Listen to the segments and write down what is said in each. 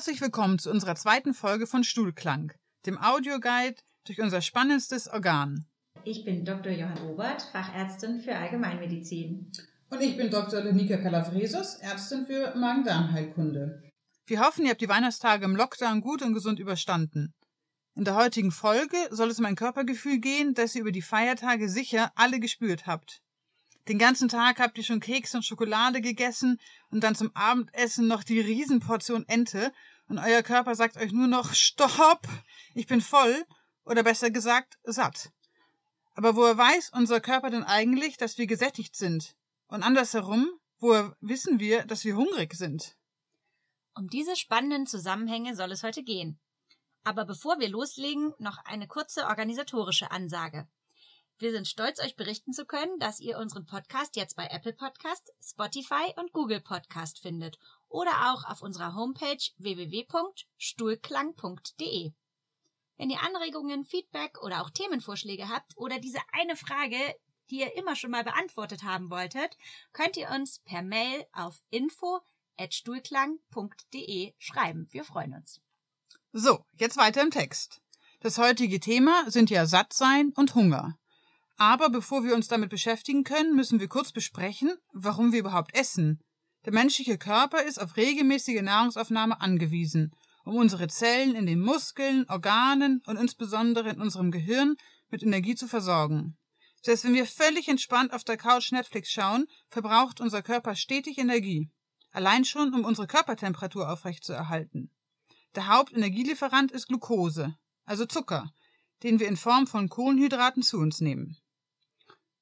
Herzlich willkommen zu unserer zweiten Folge von Stuhlklang, dem Audioguide durch unser spannendstes Organ. Ich bin Dr. Johann Obert, Fachärztin für Allgemeinmedizin. Und ich bin Dr. Lenika Calafresos, Ärztin für Magen-Darm-Heilkunde. Wir hoffen, ihr habt die Weihnachtstage im Lockdown gut und gesund überstanden. In der heutigen Folge soll es um ein Körpergefühl gehen, das ihr über die Feiertage sicher alle gespürt habt. Den ganzen Tag habt ihr schon Keks und Schokolade gegessen und dann zum Abendessen noch die Riesenportion Ente und euer Körper sagt euch nur noch Stopp, ich bin voll oder besser gesagt satt. Aber woher weiß unser Körper denn eigentlich, dass wir gesättigt sind? Und andersherum, woher wissen wir, dass wir hungrig sind? Um diese spannenden Zusammenhänge soll es heute gehen. Aber bevor wir loslegen, noch eine kurze organisatorische Ansage. Wir sind stolz, euch berichten zu können, dass ihr unseren Podcast jetzt bei Apple Podcast, Spotify und Google Podcast findet oder auch auf unserer Homepage www.stuhlklang.de. Wenn ihr Anregungen, Feedback oder auch Themenvorschläge habt oder diese eine Frage, die ihr immer schon mal beantwortet haben wolltet, könnt ihr uns per Mail auf info@stuhlklang.de schreiben. Wir freuen uns. So, jetzt weiter im Text. Das heutige Thema sind ja Sattsein und Hunger. Aber bevor wir uns damit beschäftigen können, müssen wir kurz besprechen, warum wir überhaupt essen. Der menschliche Körper ist auf regelmäßige Nahrungsaufnahme angewiesen, um unsere Zellen in den Muskeln, Organen und insbesondere in unserem Gehirn mit Energie zu versorgen. Selbst wenn wir völlig entspannt auf der Couch Netflix schauen, verbraucht unser Körper stetig Energie. Allein schon, um unsere Körpertemperatur aufrechtzuerhalten. Der Hauptenergielieferant ist Glucose, also Zucker, den wir in Form von Kohlenhydraten zu uns nehmen.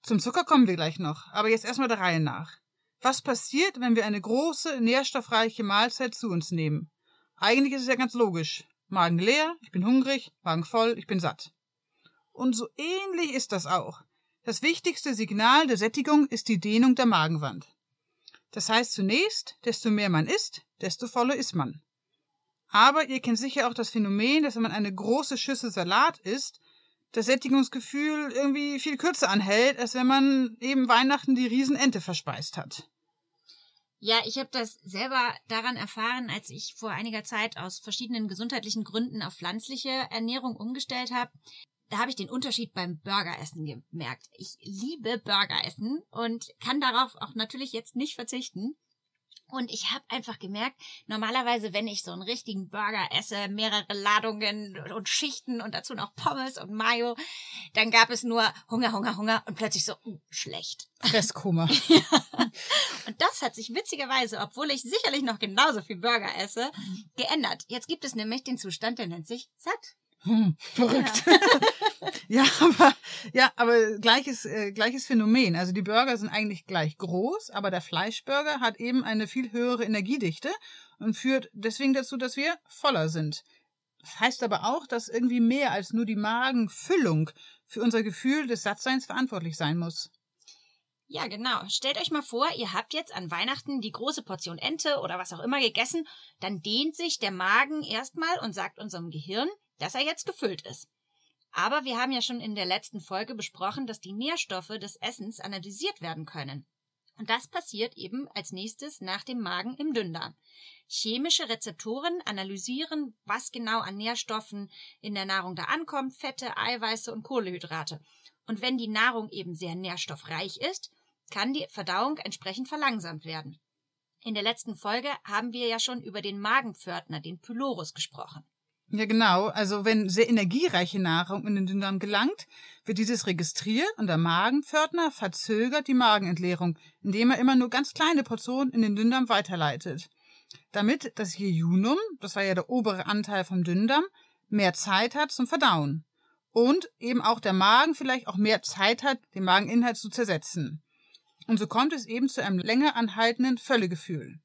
Zum Zucker kommen wir gleich noch, aber jetzt erstmal der Reihe nach. Was passiert, wenn wir eine große, nährstoffreiche Mahlzeit zu uns nehmen? Eigentlich ist es ja ganz logisch. Magen leer, ich bin hungrig, Magen voll, ich bin satt. Und so ähnlich ist das auch. Das wichtigste Signal der Sättigung ist die Dehnung der Magenwand. Das heißt zunächst, desto mehr man isst, desto voller ist man. Aber ihr kennt sicher auch das Phänomen, dass wenn man eine große Schüssel Salat isst, das Sättigungsgefühl irgendwie viel kürzer anhält, als wenn man eben Weihnachten die Riesenente verspeist hat. Ja, ich habe das selber daran erfahren, als ich vor einiger Zeit aus verschiedenen gesundheitlichen Gründen auf pflanzliche Ernährung umgestellt habe. Da habe ich den Unterschied beim Burgeressen gemerkt. Ich liebe Burgeressen und kann darauf auch natürlich jetzt nicht verzichten. Und ich habe einfach gemerkt, normalerweise, wenn ich so einen richtigen Burger esse, mehrere Ladungen und Schichten und dazu noch Pommes und Mayo, dann gab es nur Hunger, Hunger, Hunger und plötzlich so uh, schlecht. Restkummer. ja. Und das hat sich witzigerweise, obwohl ich sicherlich noch genauso viel Burger esse, geändert. Jetzt gibt es nämlich den Zustand, der nennt sich satt. Hm, verrückt. Ja. ja, aber ja, aber gleiches äh, gleiches Phänomen. Also die Burger sind eigentlich gleich groß, aber der Fleischburger hat eben eine viel höhere Energiedichte und führt deswegen dazu, dass wir voller sind. Das heißt aber auch, dass irgendwie mehr als nur die Magenfüllung für unser Gefühl des Sattseins verantwortlich sein muss. Ja, genau. Stellt euch mal vor, ihr habt jetzt an Weihnachten die große Portion Ente oder was auch immer gegessen, dann dehnt sich der Magen erstmal und sagt unserem Gehirn, dass er jetzt gefüllt ist. Aber wir haben ja schon in der letzten Folge besprochen, dass die Nährstoffe des Essens analysiert werden können. Und das passiert eben als nächstes nach dem Magen im Dünndarm. Chemische Rezeptoren analysieren, was genau an Nährstoffen in der Nahrung da ankommt, Fette, Eiweiße und Kohlehydrate. Und wenn die Nahrung eben sehr nährstoffreich ist, kann die Verdauung entsprechend verlangsamt werden. In der letzten Folge haben wir ja schon über den Magenpförtner, den Pylorus, gesprochen. Ja, genau. Also wenn sehr energiereiche Nahrung in den Dünndarm gelangt, wird dieses registriert und der Magenpförtner verzögert die Magenentleerung, indem er immer nur ganz kleine Portionen in den Dünndarm weiterleitet. Damit das Jejunum, das war ja der obere Anteil vom Dünndarm, mehr Zeit hat zum Verdauen. Und eben auch der Magen vielleicht auch mehr Zeit hat, den Mageninhalt zu zersetzen. Und so kommt es eben zu einem länger anhaltenden Völlegefühl.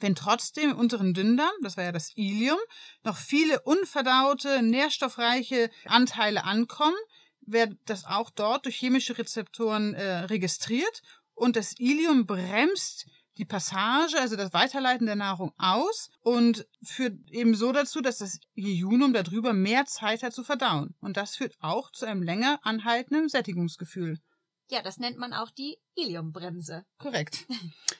Wenn trotzdem im unteren Dünndarm, das war ja das Ilium, noch viele unverdaute, nährstoffreiche Anteile ankommen, wird das auch dort durch chemische Rezeptoren äh, registriert und das Ilium bremst die Passage, also das Weiterleiten der Nahrung aus und führt eben so dazu, dass das Jejunum darüber mehr Zeit hat zu verdauen. Und das führt auch zu einem länger anhaltenden Sättigungsgefühl. Ja, das nennt man auch die Iliumbremse. Korrekt.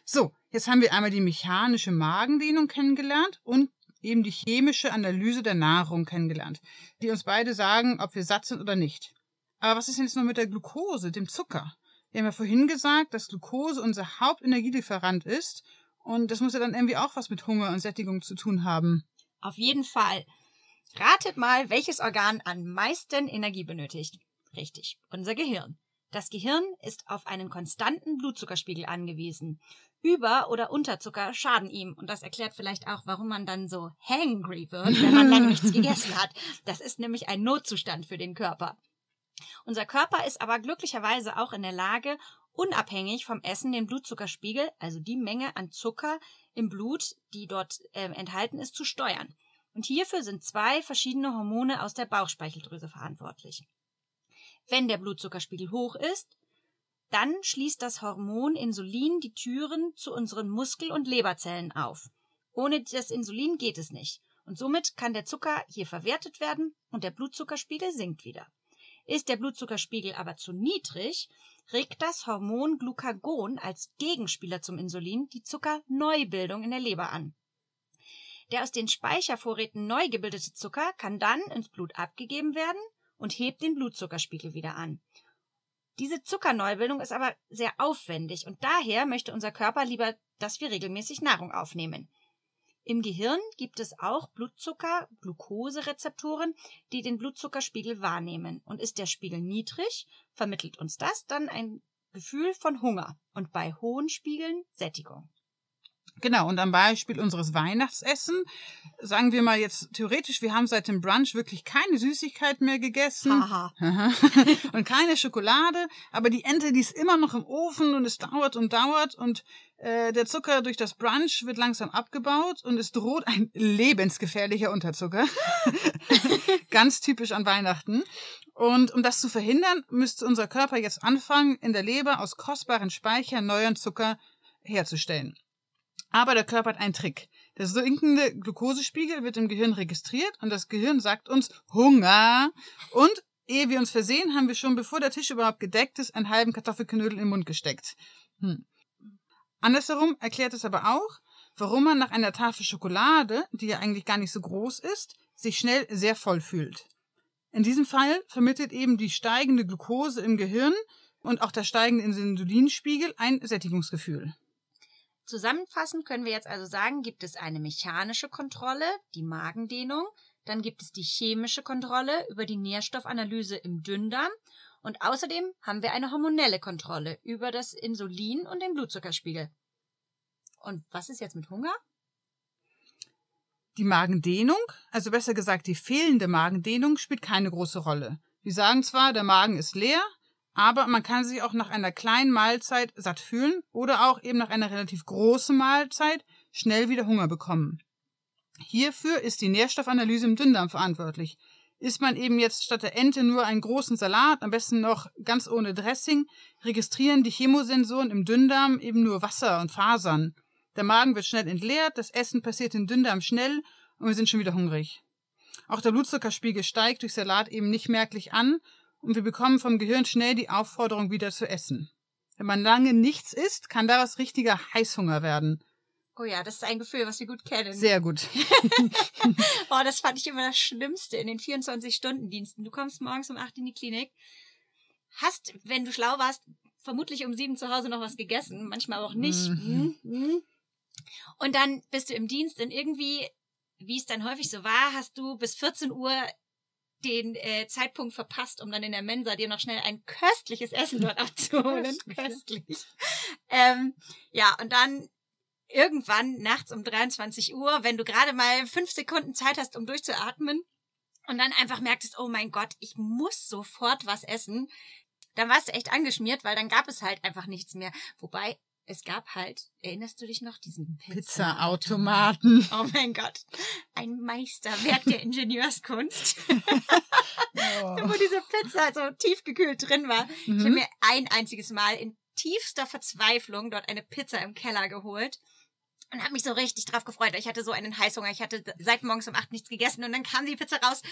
So, jetzt haben wir einmal die mechanische Magendehnung kennengelernt und eben die chemische Analyse der Nahrung kennengelernt, die uns beide sagen, ob wir satt sind oder nicht. Aber was ist denn jetzt noch mit der Glucose, dem Zucker? Wir haben ja vorhin gesagt, dass Glucose unser Hauptenergielieferant ist und das muss ja dann irgendwie auch was mit Hunger und Sättigung zu tun haben. Auf jeden Fall. Ratet mal, welches Organ am meisten Energie benötigt. Richtig, unser Gehirn. Das Gehirn ist auf einen konstanten Blutzuckerspiegel angewiesen. Über- oder Unterzucker schaden ihm. Und das erklärt vielleicht auch, warum man dann so hangry wird, wenn man lange nichts gegessen hat. Das ist nämlich ein Notzustand für den Körper. Unser Körper ist aber glücklicherweise auch in der Lage, unabhängig vom Essen den Blutzuckerspiegel, also die Menge an Zucker im Blut, die dort äh, enthalten ist, zu steuern. Und hierfür sind zwei verschiedene Hormone aus der Bauchspeicheldrüse verantwortlich. Wenn der Blutzuckerspiegel hoch ist, dann schließt das Hormon Insulin die Türen zu unseren Muskel- und Leberzellen auf. Ohne das Insulin geht es nicht. Und somit kann der Zucker hier verwertet werden und der Blutzuckerspiegel sinkt wieder. Ist der Blutzuckerspiegel aber zu niedrig, regt das Hormon Glucagon als Gegenspieler zum Insulin die Zuckerneubildung in der Leber an. Der aus den Speichervorräten neu gebildete Zucker kann dann ins Blut abgegeben werden und hebt den Blutzuckerspiegel wieder an. Diese Zuckerneubildung ist aber sehr aufwendig und daher möchte unser Körper lieber, dass wir regelmäßig Nahrung aufnehmen. Im Gehirn gibt es auch Blutzucker, Glukoserezeptoren, die den Blutzuckerspiegel wahrnehmen. Und ist der Spiegel niedrig, vermittelt uns das dann ein Gefühl von Hunger und bei hohen Spiegeln Sättigung. Genau, und am Beispiel unseres Weihnachtsessen, sagen wir mal jetzt theoretisch, wir haben seit dem Brunch wirklich keine Süßigkeit mehr gegessen. Haha. und keine Schokolade, aber die Ente, die ist immer noch im Ofen und es dauert und dauert und äh, der Zucker durch das Brunch wird langsam abgebaut und es droht ein lebensgefährlicher Unterzucker. Ganz typisch an Weihnachten. Und um das zu verhindern, müsste unser Körper jetzt anfangen, in der Leber aus kostbaren Speichern neuen Zucker herzustellen. Aber der Körper hat einen Trick. Der sinkende Glukosespiegel wird im Gehirn registriert und das Gehirn sagt uns Hunger. Und ehe wir uns versehen, haben wir schon, bevor der Tisch überhaupt gedeckt ist, einen halben Kartoffelknödel den Mund gesteckt. Hm. Andersherum erklärt es aber auch, warum man nach einer Tafel Schokolade, die ja eigentlich gar nicht so groß ist, sich schnell sehr voll fühlt. In diesem Fall vermittelt eben die steigende Glucose im Gehirn und auch der steigende Insulinspiegel ein Sättigungsgefühl. Zusammenfassend können wir jetzt also sagen, gibt es eine mechanische Kontrolle, die Magendehnung, dann gibt es die chemische Kontrolle über die Nährstoffanalyse im Dünndarm und außerdem haben wir eine hormonelle Kontrolle über das Insulin und den Blutzuckerspiegel. Und was ist jetzt mit Hunger? Die Magendehnung, also besser gesagt die fehlende Magendehnung, spielt keine große Rolle. Wir sagen zwar, der Magen ist leer, aber man kann sich auch nach einer kleinen Mahlzeit satt fühlen oder auch eben nach einer relativ großen Mahlzeit schnell wieder Hunger bekommen. Hierfür ist die Nährstoffanalyse im Dünndarm verantwortlich. Isst man eben jetzt statt der Ente nur einen großen Salat, am besten noch ganz ohne Dressing, registrieren die Chemosensoren im Dünndarm eben nur Wasser und Fasern. Der Magen wird schnell entleert, das Essen passiert im Dünndarm schnell und wir sind schon wieder hungrig. Auch der Blutzuckerspiegel steigt durch Salat eben nicht merklich an und wir bekommen vom Gehirn schnell die Aufforderung, wieder zu essen. Wenn man lange nichts isst, kann daraus richtiger Heißhunger werden. Oh ja, das ist ein Gefühl, was wir gut kennen. Sehr gut. oh, das fand ich immer das Schlimmste in den 24-Stunden-Diensten. Du kommst morgens um 8 in die Klinik, hast, wenn du schlau warst, vermutlich um 7 zu Hause noch was gegessen, manchmal auch nicht. Mhm. Mhm. Und dann bist du im Dienst und irgendwie, wie es dann häufig so war, hast du bis 14 Uhr den äh, Zeitpunkt verpasst, um dann in der Mensa dir noch schnell ein köstliches Essen dort abzuholen. Köstlich. Ähm, ja, und dann irgendwann nachts um 23 Uhr, wenn du gerade mal fünf Sekunden Zeit hast, um durchzuatmen und dann einfach merkst, oh mein Gott, ich muss sofort was essen, dann warst du echt angeschmiert, weil dann gab es halt einfach nichts mehr. Wobei, es gab halt, erinnerst du dich noch, diesen Pizza-Automaten. Oh mein Gott, ein Meisterwerk der Ingenieurskunst. Oh. Wo diese Pizza so tiefgekühlt drin war. Ich habe Mhm. mir ein einziges Mal in tiefster Verzweiflung dort eine Pizza im Keller geholt und habe mich so richtig drauf gefreut. Ich hatte so einen Heißhunger. Ich hatte seit morgens um acht nichts gegessen und dann kam die Pizza raus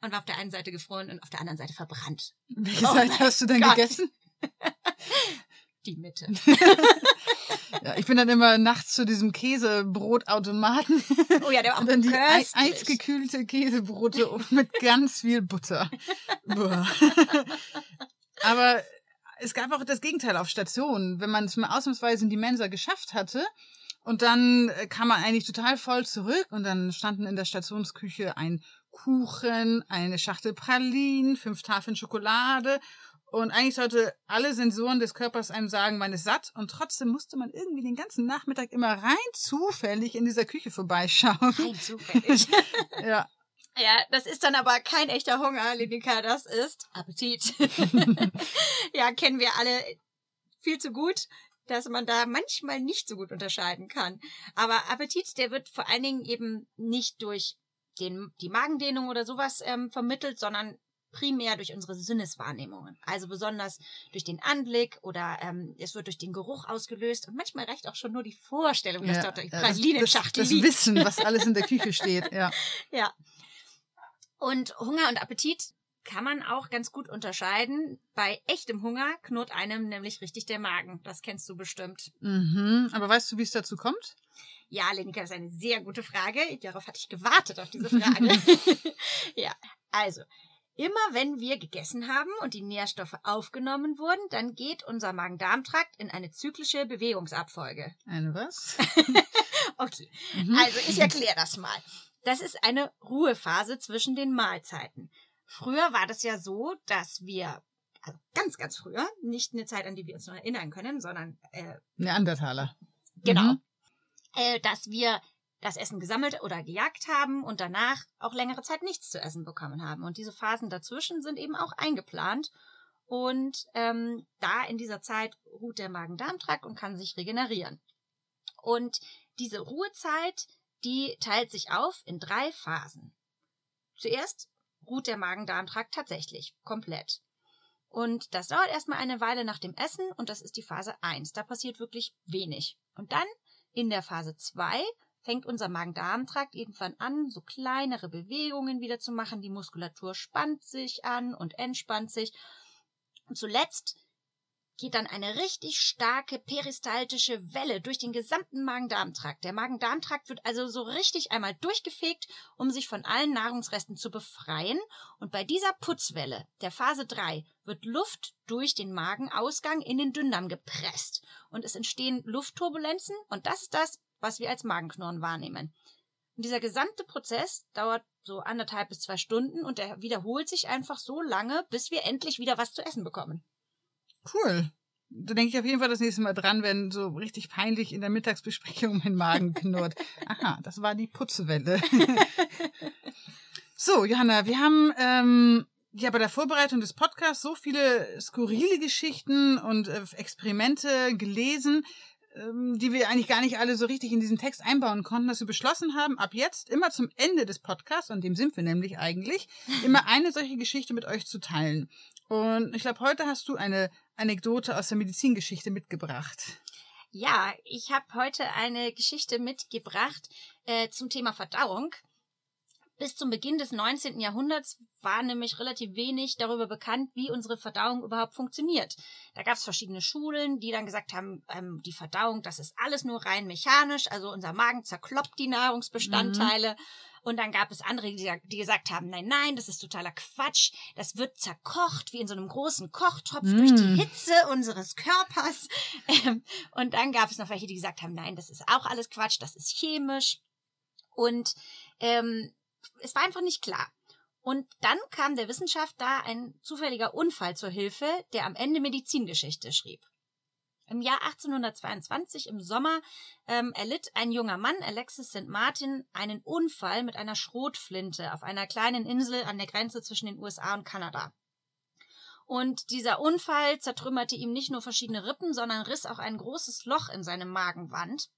und war auf der einen Seite gefroren und auf der anderen Seite verbrannt. Welche Oh Seite hast du denn Gott. gegessen? Die Mitte. Ja, ich bin dann immer nachts zu diesem Käsebrotautomaten. Oh ja, der war auch Und dann die köstlich. eisgekühlte Käsebrote mit ganz viel Butter. Aber es gab auch das Gegenteil auf Stationen. Wenn man es mal ausnahmsweise in die Mensa geschafft hatte und dann äh, kam man eigentlich total voll zurück und dann standen in der Stationsküche ein Kuchen, eine Schachtel Pralinen, fünf Tafeln Schokolade und eigentlich sollte alle Sensoren des Körpers einem sagen, man ist satt und trotzdem musste man irgendwie den ganzen Nachmittag immer rein zufällig in dieser Küche vorbeischauen. Rein zufällig. Ja, Ja, das ist dann aber kein echter Hunger, Linika, das ist Appetit. ja, kennen wir alle viel zu gut, dass man da manchmal nicht so gut unterscheiden kann. Aber Appetit, der wird vor allen Dingen eben nicht durch den, die Magendehnung oder sowas ähm, vermittelt, sondern primär durch unsere Sinneswahrnehmungen. Also besonders durch den Anblick oder ähm, es wird durch den Geruch ausgelöst und manchmal reicht auch schon nur die Vorstellung, dass ja, dort die ja, das, Pralinenschachtel das, liegt. Wissen, was alles in der Küche steht. Ja. Ja. Und Hunger und Appetit kann man auch ganz gut unterscheiden. Bei echtem Hunger knurrt einem nämlich richtig der Magen. Das kennst du bestimmt. Mhm. Aber weißt du, wie es dazu kommt? Ja, Lenika, das ist eine sehr gute Frage. Darauf hatte ich gewartet, auf diese Frage. ja, also, immer wenn wir gegessen haben und die Nährstoffe aufgenommen wurden, dann geht unser Magen-Darm-Trakt in eine zyklische Bewegungsabfolge. Eine was? Okay, Mhm. also ich erkläre das mal. Das ist eine Ruhephase zwischen den Mahlzeiten. Früher war das ja so, dass wir, also ganz, ganz früher, nicht eine Zeit, an die wir uns noch erinnern können, sondern äh, Neandertaler. genau, Mhm. äh, dass wir das Essen gesammelt oder gejagt haben und danach auch längere Zeit nichts zu essen bekommen haben. Und diese Phasen dazwischen sind eben auch eingeplant. Und ähm, da in dieser Zeit ruht der Magen-Darm-Trakt und kann sich regenerieren. Und diese Ruhezeit, die teilt sich auf in drei Phasen. Zuerst ruht der Magen-Darm-Trakt tatsächlich komplett. Und das dauert erstmal eine Weile nach dem Essen und das ist die Phase 1. Da passiert wirklich wenig. Und dann in der Phase 2 fängt unser Magen-Darm-Trakt irgendwann an, so kleinere Bewegungen wieder zu machen. Die Muskulatur spannt sich an und entspannt sich. Und zuletzt geht dann eine richtig starke peristaltische Welle durch den gesamten Magen-Darm-Trakt. Der Magen-Darm-Trakt wird also so richtig einmal durchgefegt, um sich von allen Nahrungsresten zu befreien. Und bei dieser Putzwelle, der Phase 3, wird Luft durch den Magenausgang in den Dünndarm gepresst. Und es entstehen Luftturbulenzen und das ist das, was wir als Magenknurren wahrnehmen. Und dieser gesamte Prozess dauert so anderthalb bis zwei Stunden und er wiederholt sich einfach so lange, bis wir endlich wieder was zu essen bekommen. Cool. Da denke ich auf jeden Fall das nächste Mal dran, wenn so richtig peinlich in der Mittagsbesprechung mein Magen knurrt. Aha, das war die Putzwelle. so, Johanna, wir haben ähm, ja bei der Vorbereitung des Podcasts so viele skurrile Geschichten und äh, Experimente gelesen, die wir eigentlich gar nicht alle so richtig in diesen Text einbauen konnten, dass wir beschlossen haben, ab jetzt immer zum Ende des Podcasts, an dem sind wir nämlich eigentlich, immer eine solche Geschichte mit euch zu teilen. Und ich glaube, heute hast du eine Anekdote aus der Medizingeschichte mitgebracht. Ja, ich habe heute eine Geschichte mitgebracht äh, zum Thema Verdauung. Bis zum Beginn des 19. Jahrhunderts war nämlich relativ wenig darüber bekannt, wie unsere Verdauung überhaupt funktioniert. Da gab es verschiedene Schulen, die dann gesagt haben, ähm, die Verdauung, das ist alles nur rein mechanisch, also unser Magen zerkloppt die Nahrungsbestandteile. Und dann gab es andere, die, die gesagt haben, nein, nein, das ist totaler Quatsch. Das wird zerkocht wie in so einem großen Kochtopf Mm. durch die Hitze unseres Körpers. Ähm, und dann gab es noch welche, die gesagt haben, nein, das ist auch alles Quatsch, das ist chemisch. Und ähm, es war einfach nicht klar. Und dann kam der Wissenschaft da ein zufälliger Unfall zur Hilfe, der am Ende Medizingeschichte schrieb. Im Jahr 1822 im Sommer ähm, erlitt ein junger Mann, Alexis St. Martin, einen Unfall mit einer Schrotflinte auf einer kleinen Insel an der Grenze zwischen den USA und Kanada. Und dieser Unfall zertrümmerte ihm nicht nur verschiedene Rippen, sondern riss auch ein großes Loch in seine Magenwand.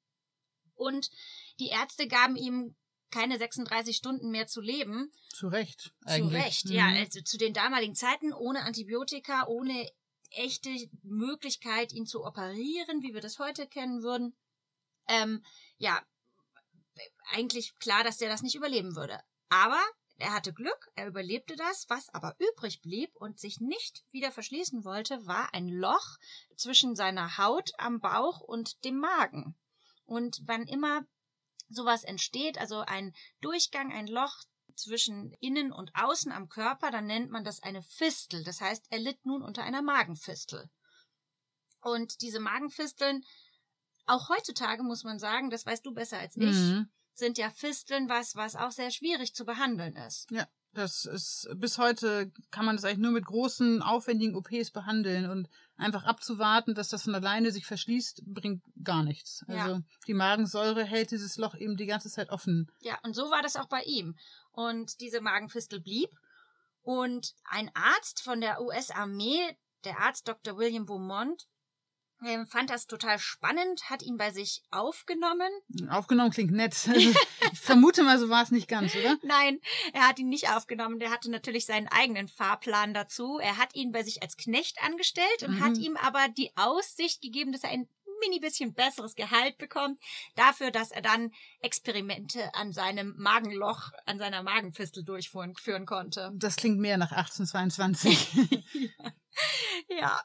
Und die Ärzte gaben ihm keine 36 Stunden mehr zu leben. Zu Recht, Zu eigentlich. Recht, Mhm. ja. Also zu den damaligen Zeiten ohne Antibiotika, ohne echte Möglichkeit, ihn zu operieren, wie wir das heute kennen würden. Ähm, ja, eigentlich klar, dass der das nicht überleben würde. Aber er hatte Glück, er überlebte das. Was aber übrig blieb und sich nicht wieder verschließen wollte, war ein Loch zwischen seiner Haut am Bauch und dem Magen. Und wann immer sowas entsteht, also ein Durchgang, ein Loch zwischen innen und außen am Körper, dann nennt man das eine Fistel. Das heißt, er litt nun unter einer Magenfistel. Und diese Magenfisteln, auch heutzutage muss man sagen, das weißt du besser als ich, Mhm. sind ja Fisteln was, was auch sehr schwierig zu behandeln ist. Ja, das ist bis heute kann man das eigentlich nur mit großen, aufwendigen OPs behandeln und einfach abzuwarten, dass das von alleine sich verschließt, bringt gar nichts. Ja. Also die Magensäure hält dieses Loch eben die ganze Zeit offen. Ja, und so war das auch bei ihm. Und diese Magenfistel blieb. Und ein Arzt von der US-Armee, der Arzt Dr. William Beaumont, ähm, fand das total spannend, hat ihn bei sich aufgenommen. Aufgenommen klingt nett. Also, ich vermute mal, so war es nicht ganz, oder? Nein, er hat ihn nicht aufgenommen. Der hatte natürlich seinen eigenen Fahrplan dazu. Er hat ihn bei sich als Knecht angestellt und Mhm. hat ihm aber die Aussicht gegeben, dass er ein mini bisschen besseres Gehalt bekommt, dafür, dass er dann Experimente an seinem Magenloch, an seiner Magenfistel durchführen führen konnte. Das klingt mehr nach 1822. Ja.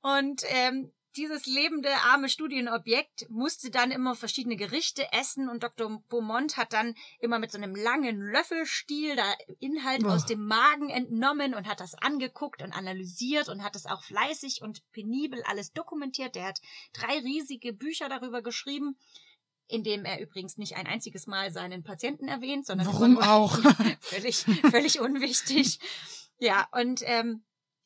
Und ähm, dieses lebende arme Studienobjekt musste dann immer verschiedene Gerichte essen und Dr. Beaumont hat dann immer mit so einem langen Löffelstiel da Inhalt Boah. aus dem Magen entnommen und hat das angeguckt und analysiert und hat das auch fleißig und penibel alles dokumentiert. Der hat drei riesige Bücher darüber geschrieben, in dem er übrigens nicht ein einziges Mal seinen Patienten erwähnt, sondern Warum auch? völlig, völlig unwichtig. Ja, und ähm,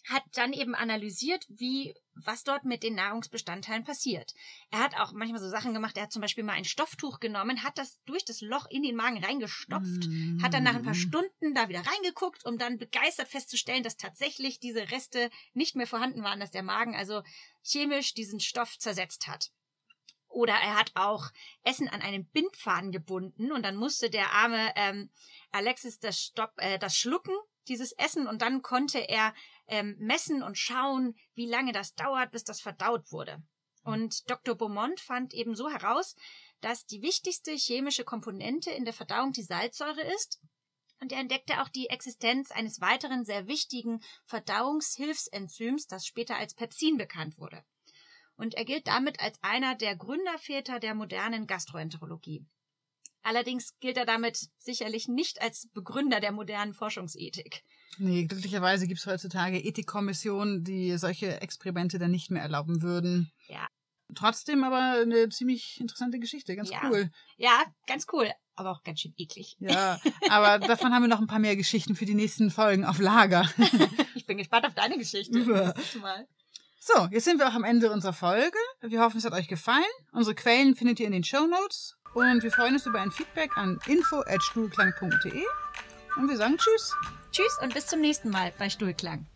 hat dann eben analysiert, wie was dort mit den Nahrungsbestandteilen passiert. Er hat auch manchmal so Sachen gemacht. Er hat zum Beispiel mal ein Stofftuch genommen, hat das durch das Loch in den Magen reingestopft, hat dann nach ein paar Mm. Stunden da wieder reingeguckt, um dann begeistert festzustellen, dass tatsächlich diese Reste nicht mehr vorhanden waren, dass der Magen also chemisch diesen Stoff zersetzt hat. Oder er hat auch Essen an einen Bindfaden gebunden und dann musste der arme ähm, Alexis das, Stopp, äh, das schlucken, dieses Essen, und dann konnte er ähm, messen und schauen, wie lange das dauert, bis das verdaut wurde. Und Dr. Beaumont fand eben so heraus, dass die wichtigste chemische Komponente in der Verdauung die Salzsäure ist. Und er entdeckte auch die Existenz eines weiteren sehr wichtigen Verdauungshilfsenzyms, das später als Pepsin bekannt wurde. Und er gilt damit als einer der Gründerväter der modernen Gastroenterologie. Allerdings gilt er damit sicherlich nicht als Begründer der modernen Forschungsethik. Nee, glücklicherweise gibt es heutzutage Ethikkommissionen, die solche Experimente dann nicht mehr erlauben würden. Ja. Trotzdem aber eine ziemlich interessante Geschichte, ganz Ja. cool. Ja, ganz cool, aber auch ganz schön eklig. Ja, aber davon haben wir noch ein paar mehr Geschichten für die nächsten Folgen auf Lager. Ich bin gespannt auf deine Geschichte. Ja. Mal. So, jetzt sind wir auch am Ende unserer Folge. Wir hoffen, es hat euch gefallen. Unsere Quellen findet ihr in den Show Notes. Und wir freuen uns über ein Feedback an info.stuhlklang.de. Und wir sagen Tschüss. Tschüss und bis zum nächsten Mal bei Stuhlklang.